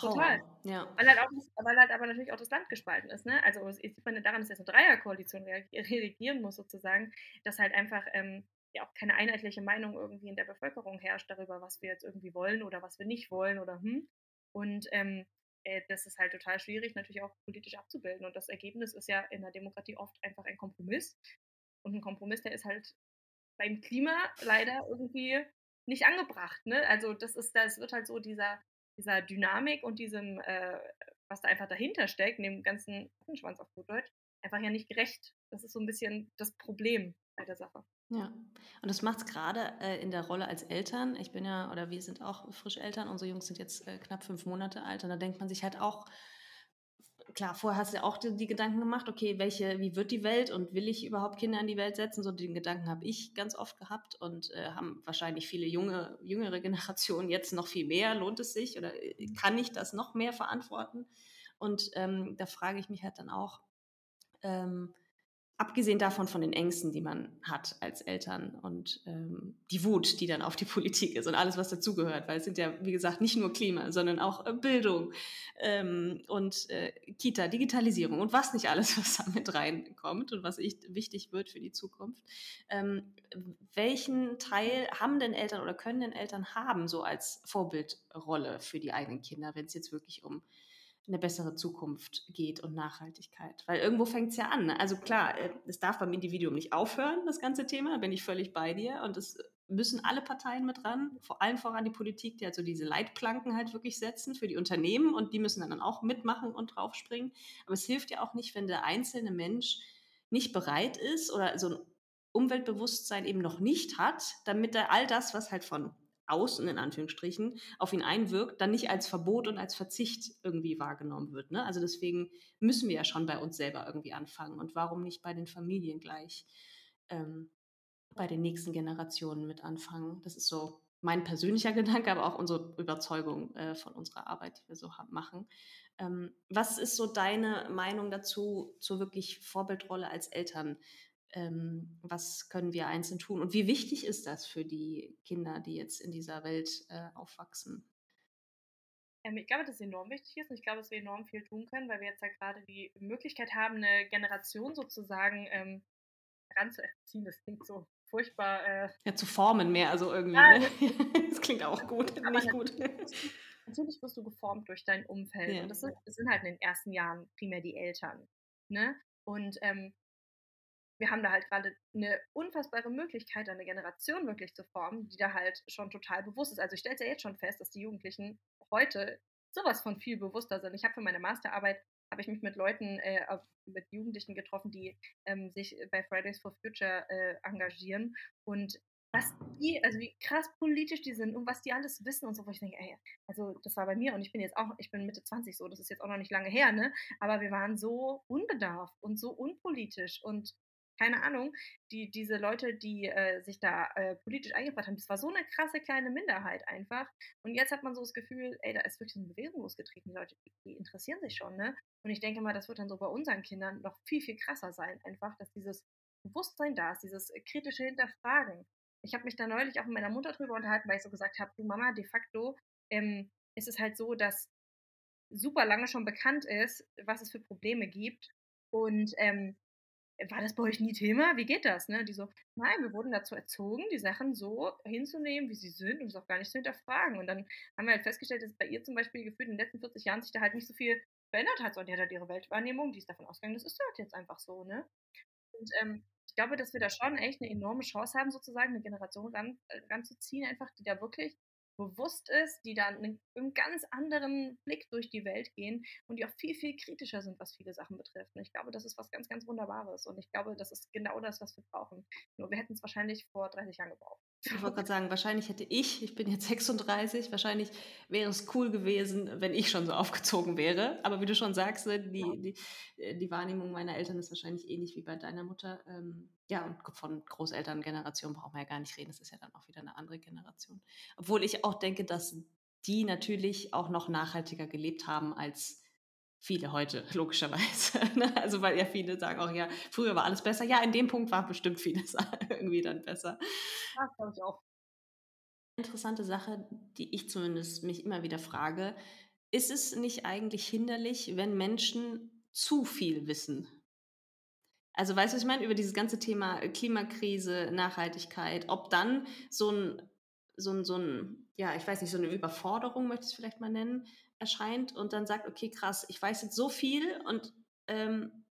Total. Oh, ja. Weil halt, auch, weil halt aber natürlich auch das Land gespalten ist. Ne? Also ich sieht man daran, dass jetzt eine Dreierkoalition reagieren muss sozusagen, dass halt einfach ähm, ja auch keine einheitliche Meinung irgendwie in der Bevölkerung herrscht darüber, was wir jetzt irgendwie wollen oder was wir nicht wollen oder hm. Und ähm, äh, das ist halt total schwierig, natürlich auch politisch abzubilden. Und das Ergebnis ist ja in der Demokratie oft einfach ein Kompromiss. Und ein Kompromiss, der ist halt beim Klima leider irgendwie nicht angebracht. Ne? Also das ist, das wird halt so dieser, dieser Dynamik und diesem, äh, was da einfach dahinter steckt, dem ganzen Schwanz auf gut Deutsch, einfach ja nicht gerecht. Das ist so ein bisschen das Problem bei der Sache. Ja, und das macht es gerade äh, in der Rolle als Eltern. Ich bin ja, oder wir sind auch frisch Eltern. Unsere Jungs sind jetzt äh, knapp fünf Monate alt. Und da denkt man sich halt auch, klar, vorher hast du ja auch die, die, Gedanken gemacht, okay, welche, wie wird die Welt und will ich überhaupt Kinder in die Welt setzen? So den Gedanken habe ich ganz oft gehabt und äh, haben wahrscheinlich viele junge, jüngere Generationen jetzt noch viel mehr. Lohnt es sich oder äh, kann ich das noch mehr verantworten? Und ähm, da frage ich mich halt dann auch, ähm, abgesehen davon von den Ängsten, die man hat als Eltern und ähm, die Wut, die dann auf die Politik ist und alles, was dazugehört, weil es sind ja, wie gesagt, nicht nur Klima, sondern auch äh, Bildung ähm, und äh, Kita, Digitalisierung und was nicht alles, *laughs* was da mit reinkommt und was ich, wichtig wird für die Zukunft. Ähm, welchen Teil haben denn Eltern oder können denn Eltern haben, so als Vorbildrolle für die eigenen Kinder, wenn es jetzt wirklich um eine bessere Zukunft geht und Nachhaltigkeit. Weil irgendwo fängt es ja an. Ne? Also klar, äh, es darf beim Individuum nicht aufhören, das ganze Thema, da bin ich völlig bei dir. Und es müssen alle Parteien mit ran, vor allem voran die Politik, die halt so diese Leitplanken halt wirklich setzen für die Unternehmen und die müssen dann auch mitmachen und draufspringen. Aber es hilft ja auch nicht, wenn der einzelne Mensch nicht bereit ist oder so ein Umweltbewusstsein eben noch nicht hat, damit er all das, was halt von außen in Anführungsstrichen auf ihn einwirkt, dann nicht als Verbot und als Verzicht irgendwie wahrgenommen wird. Ne? Also deswegen müssen wir ja schon bei uns selber irgendwie anfangen und warum nicht bei den Familien gleich ähm, bei den nächsten Generationen mit anfangen. Das ist so mein persönlicher *laughs* Gedanke, aber auch unsere Überzeugung äh, von unserer Arbeit, die wir so machen. Ähm, was ist so deine Meinung dazu, zur wirklich Vorbildrolle als Eltern? Ähm, was können wir einzeln tun und wie wichtig ist das für die Kinder, die jetzt in dieser Welt äh, aufwachsen? Ähm, ich glaube, dass es enorm wichtig ist und ich glaube, dass wir enorm viel tun können, weil wir jetzt ja gerade die Möglichkeit haben, eine Generation sozusagen ähm, ranzuerziehen. Das klingt so furchtbar. Äh, ja, zu formen mehr, also irgendwie. Ja, ne? das *laughs* klingt auch gut, *laughs* nicht gut. Natürlich wirst du geformt durch dein *laughs* Umfeld. Ja. Und das sind, das sind, halt in den ersten Jahren primär die Eltern. Ne? Und ähm, wir haben da halt gerade eine unfassbare Möglichkeit, eine Generation wirklich zu formen, die da halt schon total bewusst ist. Also ich stelle es ja jetzt schon fest, dass die Jugendlichen heute sowas von viel bewusster sind. Ich habe für meine Masterarbeit habe ich mich mit Leuten, äh, mit Jugendlichen getroffen, die ähm, sich bei Fridays for Future äh, engagieren und was die, also wie krass politisch die sind und was die alles wissen und so, wo ich denke, ey, also das war bei mir und ich bin jetzt auch, ich bin Mitte 20 so, das ist jetzt auch noch nicht lange her, ne? Aber wir waren so unbedarft und so unpolitisch und keine Ahnung, die, diese Leute, die äh, sich da äh, politisch eingebracht haben, das war so eine krasse kleine Minderheit einfach. Und jetzt hat man so das Gefühl, ey, da ist wirklich eine Bewegung losgetreten. Die Leute, die interessieren sich schon, ne? Und ich denke mal, das wird dann so bei unseren Kindern noch viel, viel krasser sein, einfach, dass dieses Bewusstsein da ist, dieses kritische Hinterfragen. Ich habe mich da neulich auch mit meiner Mutter drüber unterhalten, weil ich so gesagt habe, du Mama, de facto ähm, ist es halt so, dass super lange schon bekannt ist, was es für Probleme gibt. Und ähm, war das bei euch nie Thema? Wie geht das? Ne? Die so, nein, wir wurden dazu erzogen, die Sachen so hinzunehmen, wie sie sind und es auch gar nicht zu hinterfragen. Und dann haben wir halt festgestellt, dass bei ihr zum Beispiel gefühlt in den letzten 40 Jahren sich da halt nicht so viel verändert hat. Und die hat halt ihre Weltwahrnehmung, die ist davon ausgegangen, das ist halt jetzt einfach so. Ne? Und ähm, ich glaube, dass wir da schon echt eine enorme Chance haben, sozusagen eine Generation ran, äh, ranzuziehen, einfach, die da wirklich bewusst ist, die dann mit einem ganz anderen Blick durch die Welt gehen und die auch viel, viel kritischer sind, was viele Sachen betrifft. Und ich glaube, das ist was ganz, ganz Wunderbares. Und ich glaube, das ist genau das, was wir brauchen. Nur wir hätten es wahrscheinlich vor 30 Jahren gebraucht. Ich wollte gerade sagen, wahrscheinlich hätte ich, ich bin jetzt 36, wahrscheinlich wäre es cool gewesen, wenn ich schon so aufgezogen wäre. Aber wie du schon sagst, ne, die, die, äh, die Wahrnehmung meiner Eltern ist wahrscheinlich ähnlich wie bei deiner Mutter. Ähm, ja, und von Großelterngeneration brauchen wir ja gar nicht reden. Das ist ja dann auch wieder eine andere Generation. Obwohl ich auch denke, dass die natürlich auch noch nachhaltiger gelebt haben als viele heute, *laughs* logischerweise. Ne? also weil ja viele sagen auch, ja, früher war alles besser. Ja, in dem Punkt war bestimmt vieles *laughs* irgendwie dann besser. Ja, glaube ich auch. Interessante Sache, die ich zumindest mich immer wieder frage, ist es nicht eigentlich hinderlich, wenn Menschen zu viel wissen? Also weißt du, was ich meine, über dieses ganze Thema Klimakrise, Nachhaltigkeit, ob dann so ein, so ein, so ein, ja, ich weiß nicht, so eine Überforderung, möchte ich es vielleicht mal nennen, erscheint und dann sagt, okay, krass, ich weiß jetzt so viel und ähm,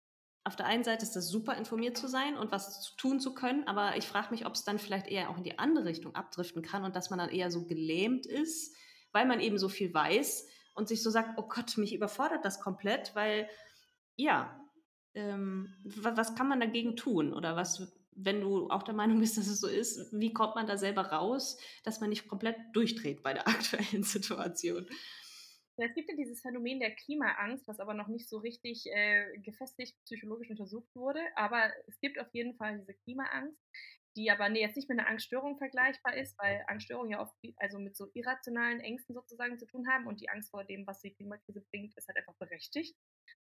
auf der einen Seite ist das super, informiert zu sein und was tun zu können, aber ich frage mich, ob es dann vielleicht eher auch in die andere Richtung abdriften kann und dass man dann eher so gelähmt ist, weil man eben so viel weiß und sich so sagt, oh Gott, mich überfordert das komplett, weil ja, ähm, was kann man dagegen tun oder was, wenn du auch der Meinung bist, dass es so ist, wie kommt man da selber raus, dass man nicht komplett durchdreht bei der *laughs* aktuellen Situation? Es gibt ja dieses Phänomen der Klimaangst, was aber noch nicht so richtig äh, gefestigt psychologisch untersucht wurde. Aber es gibt auf jeden Fall diese Klimaangst, die aber nee, jetzt nicht mit einer Angststörung vergleichbar ist, weil Angststörungen ja oft also mit so irrationalen Ängsten sozusagen zu tun haben und die Angst vor dem, was die Klimakrise bringt, ist halt einfach berechtigt.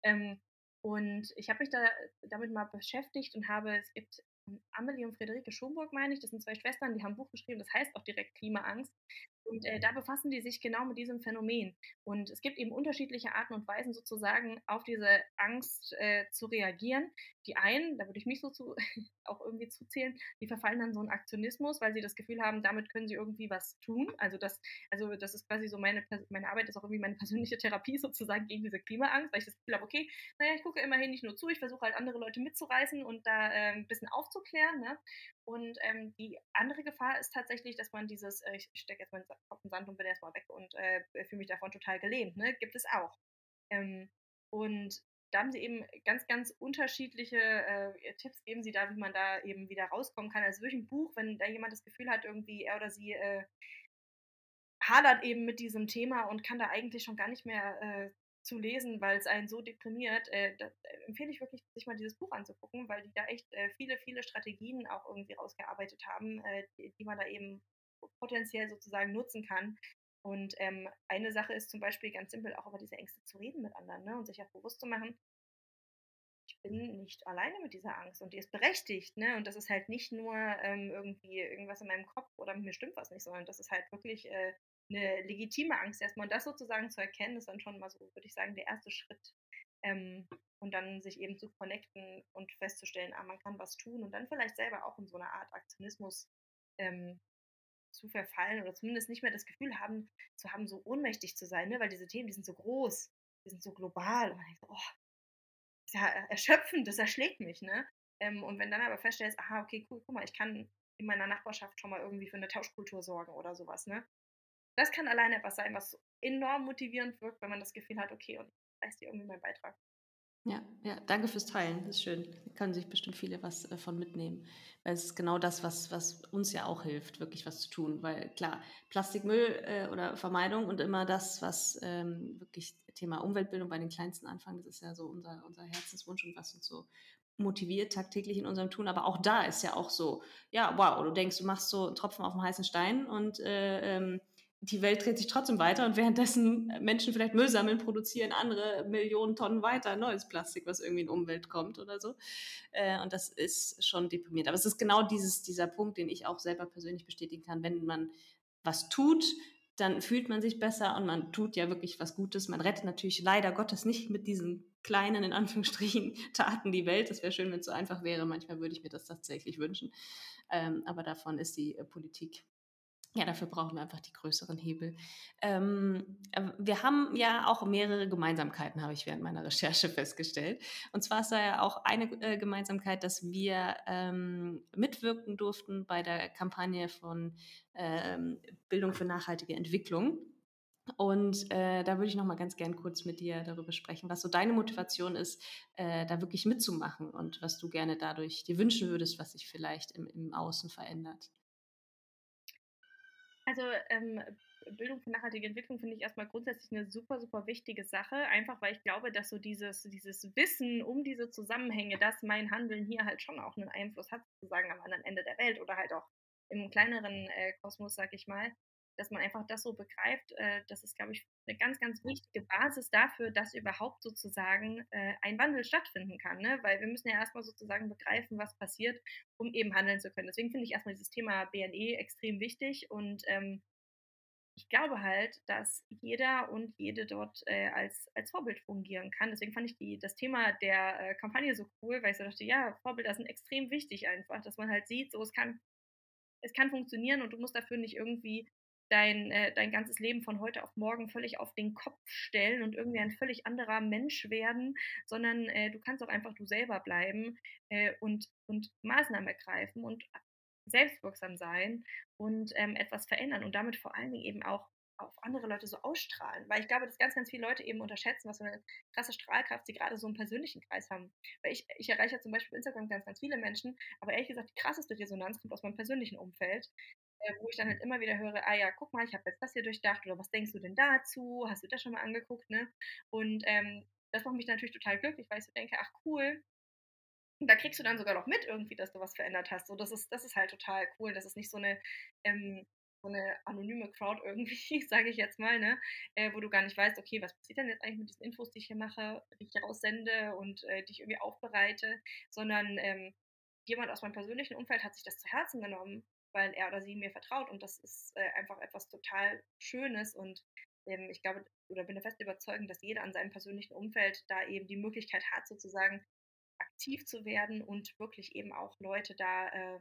Ähm, und ich habe mich da damit mal beschäftigt und habe, es gibt Amelie und Friederike Schomburg, meine ich, das sind zwei Schwestern, die haben ein Buch geschrieben, das heißt auch direkt Klimaangst. Und äh, da befassen die sich genau mit diesem Phänomen. Und es gibt eben unterschiedliche Arten und Weisen sozusagen auf diese Angst äh, zu reagieren. Die einen, da würde ich mich so zu, *laughs* auch irgendwie zuzählen, die verfallen dann so einen Aktionismus, weil sie das Gefühl haben, damit können sie irgendwie was tun. Also das, also das ist quasi so meine, meine Arbeit ist auch irgendwie meine *laughs* persönliche Therapie sozusagen gegen diese Klimaangst, weil ich das Gefühl habe, okay, naja, ich gucke immerhin nicht nur zu, ich versuche halt andere Leute mitzureißen und da äh, ein bisschen aufzuklären. Ne? Und ähm, die andere Gefahr ist tatsächlich, dass man dieses, äh, ich stecke jetzt meinen Kopf den Sand und bin erstmal weg und äh, fühle mich davon total gelähmt, ne? gibt es auch. Ähm, und da haben sie eben ganz, ganz unterschiedliche äh, Tipps, geben sie da, wie man da eben wieder rauskommen kann. Also durch ein Buch, wenn da jemand das Gefühl hat, irgendwie er oder sie äh, hadert eben mit diesem Thema und kann da eigentlich schon gar nicht mehr äh, zu lesen, weil es einen so deprimiert, äh, äh, empfehle ich wirklich, sich mal dieses Buch anzugucken, weil die da echt äh, viele, viele Strategien auch irgendwie rausgearbeitet haben, äh, die, die, man da eben potenziell sozusagen nutzen kann. Und ähm, eine Sache ist zum Beispiel ganz simpel, auch über diese Ängste zu reden mit anderen ne? und sich auch bewusst zu machen, ich bin nicht alleine mit dieser Angst und die ist berechtigt. Ne? Und das ist halt nicht nur ähm, irgendwie irgendwas in meinem Kopf oder mit mir stimmt was nicht, sondern das ist halt wirklich äh, eine legitime Angst erstmal. Und das sozusagen zu erkennen, ist dann schon mal so, würde ich sagen, der erste Schritt. Ähm, und dann sich eben zu connecten und festzustellen, ah, man kann was tun und dann vielleicht selber auch in so eine Art Aktionismus ähm, zu verfallen oder zumindest nicht mehr das Gefühl haben, zu haben, so ohnmächtig zu sein, ne? weil diese Themen, die sind so groß, die sind so global und man denkt, oh, das ist ja erschöpfend, das erschlägt mich, ne? Ähm, und wenn dann aber feststellst, aha, okay, cool, guck mal, ich kann in meiner Nachbarschaft schon mal irgendwie für eine Tauschkultur sorgen oder sowas, ne? Das kann alleine etwas sein, was enorm motivierend wirkt, wenn man das Gefühl hat, okay, und ich leiste irgendwie meinen Beitrag. Ja, ja, danke fürs Teilen. Das ist schön. Da können sich bestimmt viele was äh, von mitnehmen. Weil es ist genau das, was, was uns ja auch hilft, wirklich was zu tun. Weil klar, Plastikmüll äh, oder Vermeidung und immer das, was ähm, wirklich Thema Umweltbildung bei den Kleinsten anfangen, das ist ja so unser, unser Herzenswunsch und was uns so motiviert tagtäglich in unserem Tun. Aber auch da ist ja auch so, ja, wow, du denkst, du machst so einen Tropfen auf dem heißen Stein und äh, ähm, die Welt dreht sich trotzdem weiter und währenddessen Menschen vielleicht Müll sammeln, produzieren andere Millionen Tonnen weiter neues Plastik, was irgendwie in die Umwelt kommt oder so. Äh, und das ist schon deprimierend. Aber es ist genau dieses, dieser Punkt, den ich auch selber persönlich bestätigen kann. Wenn man was tut, dann fühlt man sich besser und man tut ja wirklich was Gutes. Man rettet natürlich leider Gottes nicht mit diesen kleinen, in Anführungsstrichen, *laughs* Taten die Welt. Das wäre schön, wenn es so einfach wäre. Manchmal würde ich mir das tatsächlich wünschen. Ähm, aber davon ist die äh, Politik ja, dafür brauchen wir einfach die größeren Hebel. Ähm, äh, wir haben ja auch mehrere Gemeinsamkeiten, habe ich während meiner Recherche *laughs* festgestellt. Und zwar ist da ja auch eine äh, Gemeinsamkeit, dass wir ähm, mitwirken durften bei der Kampagne von ähm, Bildung für nachhaltige Entwicklung. Und äh, da würde ich noch mal ganz gern kurz mit dir darüber sprechen, was so deine Motivation ist, äh, da wirklich mitzumachen und was du gerne dadurch dir wünschen würdest, was sich vielleicht im, im Außen verändert. Also ähm, Bildung für nachhaltige Entwicklung finde ich erstmal grundsätzlich eine super, super wichtige Sache, einfach weil ich glaube, dass so dieses, dieses Wissen um diese Zusammenhänge, dass mein Handeln hier halt schon auch einen Einfluss hat, sozusagen am anderen Ende der Welt oder halt auch im kleineren äh, Kosmos, sag ich mal, dass man einfach das so begreift, äh, das ist, glaube ich, eine ganz, ganz wichtige Basis dafür, dass überhaupt sozusagen äh, ein Wandel stattfinden kann. Ne? Weil wir müssen ja erstmal sozusagen begreifen, was passiert, um eben handeln zu können. Deswegen finde ich erstmal dieses Thema BNE extrem wichtig und ähm, ich glaube halt, dass jeder und jede dort äh, als, als Vorbild fungieren kann. Deswegen fand ich die, das Thema der äh, Kampagne so cool, weil ich so dachte, ja, Vorbilder sind extrem wichtig einfach, dass man halt sieht, so es kann, es kann funktionieren und du musst dafür nicht irgendwie dein, äh, dein ganzes Leben von heute auf morgen völlig auf den Kopf stellen und irgendwie ein völlig anderer Mensch werden, sondern äh, du kannst auch einfach du selber bleiben äh, und, und Maßnahmen ergreifen und selbstwirksam sein und ähm, etwas verändern und damit vor allen Dingen eben auch auf andere Leute so ausstrahlen. Weil ich glaube, dass ganz, ganz viele Leute eben unterschätzen, was für eine krasse Strahlkraft sie gerade so im persönlichen Kreis haben. Weil ich, ich erreiche ja zum Beispiel auf Instagram ganz, ganz viele Menschen, aber ehrlich gesagt, die krasseste Resonanz kommt aus meinem persönlichen Umfeld. Äh, wo ich dann halt immer wieder höre, ah ja, guck mal, ich habe jetzt das hier durchdacht oder was denkst du denn dazu? Hast du das schon mal angeguckt, ne? Und ähm, das macht mich natürlich total glücklich, weil ich so denke, ach cool, da kriegst du dann sogar noch mit irgendwie, dass du was verändert hast. So, das ist, das ist halt total cool. Das ist nicht so eine, ähm, so eine anonyme Crowd *laughs* irgendwie, sage ich jetzt mal, ne? Äh, wo du gar nicht weißt, okay, was passiert denn jetzt eigentlich mit diesen Infos, die ich hier mache, die ich hier raussende und äh, die ich irgendwie aufbereite, sondern ähm, jemand aus meinem persönlichen Umfeld hat sich das zu Herzen genommen, weil er oder sie mir vertraut und das ist äh, einfach etwas total Schönes und ähm, ich glaube oder bin der fest überzeugt, dass jeder an seinem persönlichen Umfeld da eben die Möglichkeit hat, sozusagen aktiv zu werden und wirklich eben auch Leute da äh,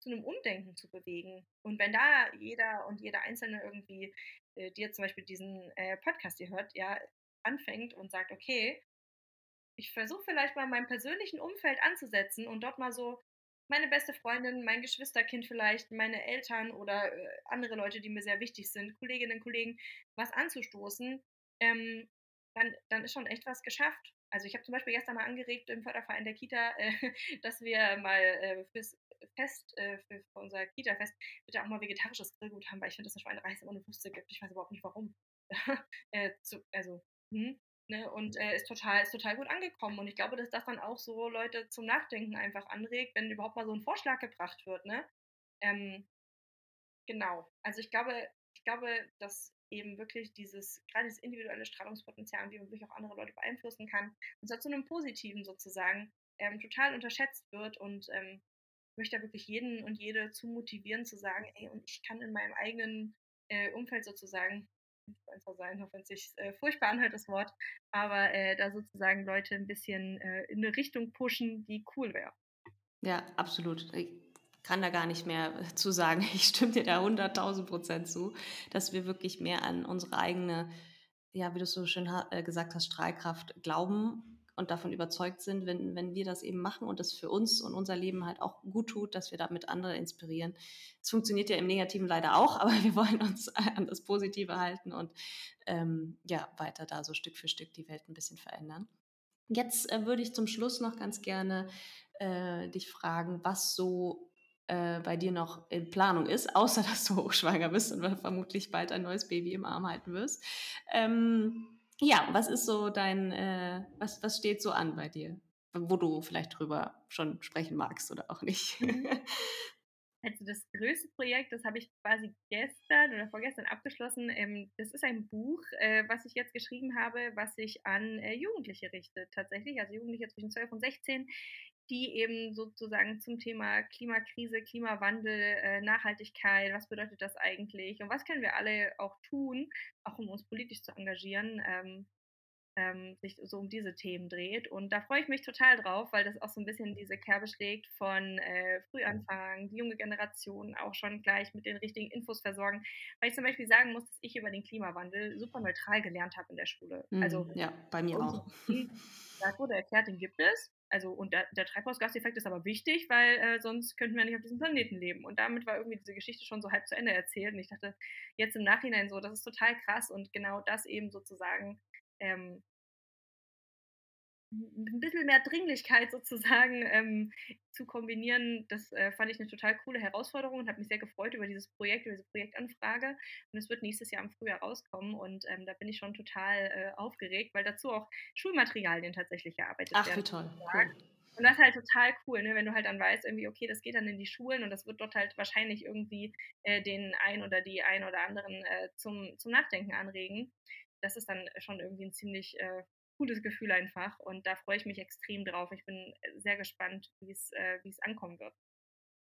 zu einem Umdenken zu bewegen. Und wenn da jeder und jeder Einzelne irgendwie, äh, jetzt zum Beispiel diesen äh, Podcast hier hört, ja, anfängt und sagt, okay, ich versuche vielleicht mal in meinem persönlichen Umfeld anzusetzen und dort mal so meine beste Freundin, mein Geschwisterkind vielleicht, meine Eltern oder äh, andere Leute, die mir sehr wichtig sind, Kolleginnen und Kollegen, was anzustoßen, ähm, dann, dann ist schon echt was geschafft. Also ich habe zum Beispiel gestern mal angeregt im Förderverein der Kita, äh, *laughs* dass wir mal äh, fürs Fest, äh, für, für, unser Kita-Fest, bitte auch mal vegetarisches Grillgut haben, weil ich finde, dass eine Schweinerei immer eine Wurst gibt. Ich weiß überhaupt nicht warum. *laughs* Äh, zu, also, hm, ne? Und äh, ist, total, ist total gut angekommen. Und ich glaube, dass das dann auch so Leute zum Nachdenken einfach anregt, wenn überhaupt mal so ein Vorschlag gebracht wird. Ne? Ähm, genau. Also ich glaube, ich glaube, dass eben wirklich dieses, gerade das individuelle Strahlungspotenzial, wie man wirklich auch andere Leute beeinflussen kann, und zwar zu einem Positiven sozusagen, ähm, total unterschätzt wird und ähm, möchte da wirklich jeden und jede zu motivieren, zu sagen, ey, und ich kann in meinem eigenen äh, Umfeld sozusagen Influencer sein, auch wenn es sich äh, furchtbar anhört, das Wort, aber äh, da sozusagen Leute ein bisschen äh, in eine Richtung pushen, die cool wäre. Ja, absolut. Ich kann da gar nicht mehr äh, zu sagen. *laughs* Ich stimme dir da 100.000 Prozent zu, dass wir wirklich mehr an unsere eigene, ja, wie du so schön äh, gesagt hast, Strahlkraft glauben und davon überzeugt sind, wenn, wenn wir das eben machen und das für uns und unser Leben halt auch gut tut, dass wir damit andere inspirieren. Es funktioniert ja im Negativen leider auch, *laughs* aber wir wollen uns an das Positive halten und ähm, ja, weiter da so Stück für Stück die Welt ein bisschen verändern. Jetzt äh, würde ich zum Schluss noch ganz gerne äh, dich fragen, was so äh, bei dir noch in Planung ist, außer dass du *laughs* hochschwanger bist und vermutlich bald ein neues Baby im Arm halten wirst. Ähm, ja, was ist so dein, äh, was, was steht so an bei dir, wo du vielleicht drüber schon sprechen magst oder auch nicht? Mhm. *laughs* Also das größte Projekt, das habe ich quasi gestern oder vorgestern abgeschlossen. Ähm, das ist ein Buch, äh, was ich jetzt geschrieben habe, was sich an äh, Jugendliche richtet. Tatsächlich, also Jugendliche zwischen 12 und 16, die eben sozusagen zum Thema Klimakrise, Klimawandel, äh, Nachhaltigkeit, was bedeutet das eigentlich und was können wir alle auch tun, auch um uns politisch zu engagieren, ähm, ähm, sich so um diese Themen dreht. Und da freue ich mich total drauf, weil das auch so ein bisschen diese Kerbe schlägt von äh, Frühanfang, die junge Generation auch schon gleich mit den richtigen Infos versorgen. Weil ich zum Beispiel sagen muss, dass ich über den Klimawandel super neutral gelernt habe in der Schule. Mhm, also ja, bei mir auch. Da *laughs* wurde erklärt, den gibt es also und der, der Treibhausgaseffekt ist aber wichtig, weil äh, sonst könnten wir nicht auf diesem Planeten leben. Und damit war irgendwie diese Geschichte schon so halb zu Ende erzählt. Und ich dachte jetzt im Nachhinein so, das ist total krass und genau das eben sozusagen ähm, ein bisschen mehr Dringlichkeit *laughs* sozusagen ähm, zu kombinieren, das äh, fand ich eine total coole Herausforderung und habe mich sehr gefreut über dieses Projekt, über diese Projektanfrage. Und es wird nächstes Jahr im Frühjahr rauskommen und ähm, da bin ich schon total äh, aufgeregt, weil dazu auch Schulmaterialien tatsächlich erarbeitet Ach, werden. Ach, wie toll. Cool. Und das ist halt total cool, ne? wenn du halt dann weißt, irgendwie, okay, das geht dann in die Schulen und das wird dort halt wahrscheinlich irgendwie äh, den einen oder die ein oder anderen äh, zum, zum Nachdenken anregen. Das ist dann schon irgendwie ein ziemlich äh, cooles Gefühl einfach und da freue ich mich extrem drauf. Ich bin sehr gespannt, wie es äh, ankommen wird.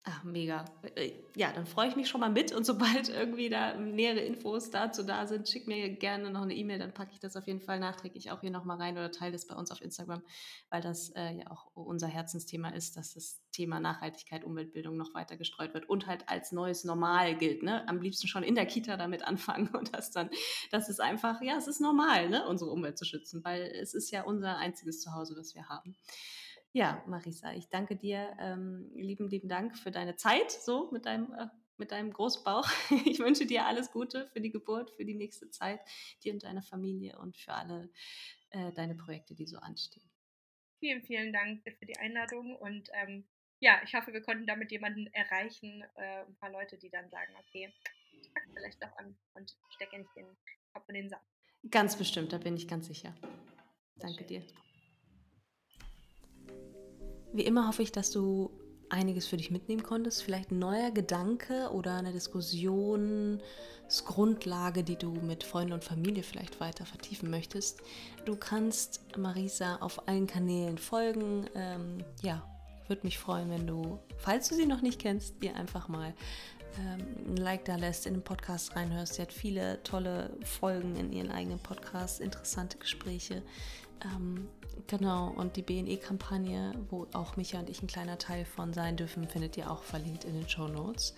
Ach, mega. Äh, ja, dann freue ich mich schon mal mit und sobald irgendwie da nähere Infos dazu da sind, schick mir gerne noch eine E-Mail, dann packe ich das auf jeden Fall nachträglich auch hier nochmal rein oder teile das bei uns auf Instagram, weil das äh, ja auch unser Herzensthema ist, dass das Thema Nachhaltigkeit, Umweltbildung noch weiter gestreut wird und halt als neues Normal gilt. Ne? Am liebsten schon in der Kita damit anfangen und das dann, das ist einfach, ja, es ist normal, ne? unsere Umwelt zu schützen, weil es ist ja unser einziges Zuhause, das wir haben. Ja, Marisa, ich danke dir, ähm, lieben, lieben Dank für deine Zeit, so mit deinem, äh, mit deinem Großbauch. *laughs* Ich wünsche dir alles Gute für die Geburt, für die nächste Zeit, dir und deiner Familie und für alle äh, deine Projekte, die so anstehen. Vielen, vielen Dank für die Einladung und ähm, ja, ich hoffe, wir konnten damit jemanden erreichen, äh, ein paar Leute, die dann sagen, okay, ich packe vielleicht doch an und stecke nicht den Kopf in den Sand. Ganz bestimmt, da bin ich ganz sicher. Danke dir. Wie immer hoffe ich, dass du einiges für dich mitnehmen konntest. Vielleicht ein neuer Gedanke oder eine Diskussionsgrundlage, die du mit Freunden und Familie vielleicht weiter vertiefen möchtest. Du kannst Marisa auf allen Kanälen folgen. Ähm, ja, würde mich freuen, wenn du, falls du sie noch nicht kennst, ihr einfach mal ähm, ein Like da lässt, in den Podcast reinhörst. Sie hat viele tolle Folgen in ihren eigenen Podcasts, interessante Gespräche. Ähm, genau, und die BNE-Kampagne, wo auch Micha und ich ein kleiner Teil von sein dürfen, findet ihr auch verlinkt in den Show Notes.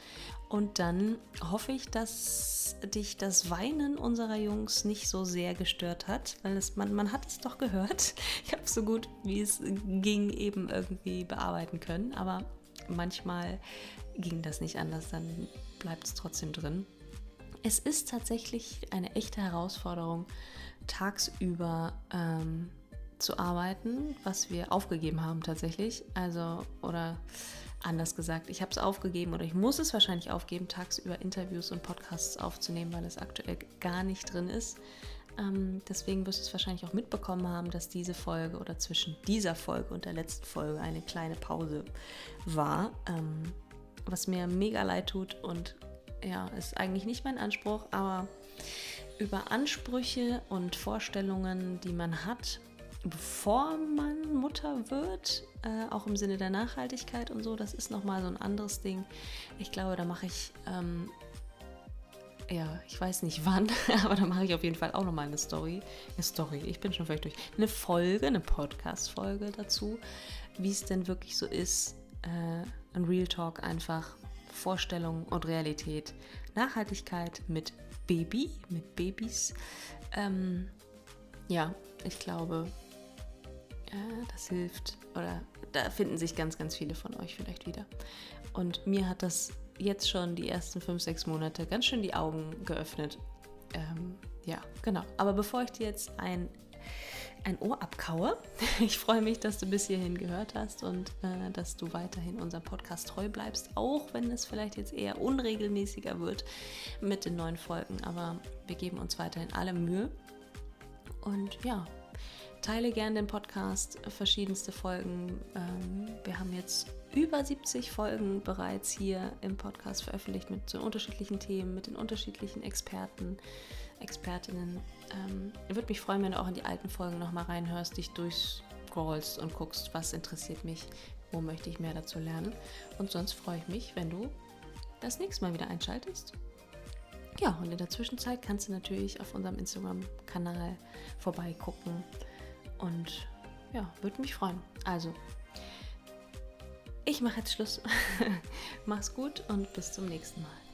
Und dann hoffe ich, dass dich das Weinen unserer Jungs nicht so sehr gestört hat, weil es, man, man hat es doch gehört. *laughs* Ich habe es so gut wie es ging eben irgendwie bearbeiten können, aber manchmal ging das nicht anders, dann bleibt es trotzdem drin. Es ist tatsächlich eine echte Herausforderung, tagsüber ähm, zu arbeiten, was wir aufgegeben haben tatsächlich. Also, oder anders gesagt, ich habe es aufgegeben oder ich muss es wahrscheinlich aufgeben, tagsüber Interviews und Podcasts aufzunehmen, weil es aktuell gar nicht drin ist. Ähm, deswegen wirst du es wahrscheinlich auch mitbekommen haben, dass diese Folge oder zwischen dieser Folge und der letzten Folge eine kleine Pause war, ähm, was mir mega leid tut und ja, ist eigentlich nicht mein Anspruch, aber über Ansprüche und Vorstellungen, die man hat, bevor man Mutter wird, äh, auch im Sinne der Nachhaltigkeit und so, das ist nochmal so ein anderes Ding. Ich glaube, da mache ich, ähm, ja, ich weiß nicht wann, *laughs* aber da mache ich auf jeden Fall auch nochmal eine Story. Eine Story, ich bin schon vielleicht durch. Eine Folge, eine Podcast-Folge dazu, wie es denn wirklich so ist, äh, ein Real Talk einfach Vorstellung und Realität. Nachhaltigkeit mit Baby, mit Babys. Ähm, ja, ich glaube, das hilft oder da finden sich ganz, ganz viele von euch vielleicht wieder. Und mir hat das jetzt schon die ersten fünf, sechs Monate ganz schön die Augen geöffnet. Ähm, ja, genau. Aber bevor ich dir jetzt ein ein Ohr abkaue. *laughs* Ich freue mich, dass du bis hierhin gehört hast und äh, dass du weiterhin unserem Podcast treu bleibst, auch wenn es vielleicht jetzt eher unregelmäßiger wird mit den neuen Folgen. Aber wir geben uns weiterhin alle Mühe. Und ja, teile gerne den Podcast, verschiedenste Folgen. Ähm, wir haben jetzt über 70 Folgen bereits hier im Podcast veröffentlicht mit so unterschiedlichen Themen, mit den unterschiedlichen Experten. Expertinnen. Ähm, Würde mich freuen, wenn du auch in die alten Folgen nochmal reinhörst, dich durchscrollst und guckst, was interessiert mich, wo möchte ich mehr dazu lernen. Und sonst freue ich mich, wenn du das nächste Mal wieder einschaltest. Ja, und in der Zwischenzeit kannst du natürlich auf unserem Instagram-Kanal vorbeigucken. Und ja, würde mich freuen. Also, ich mache jetzt Schluss. *laughs* Mach's gut und bis zum nächsten Mal.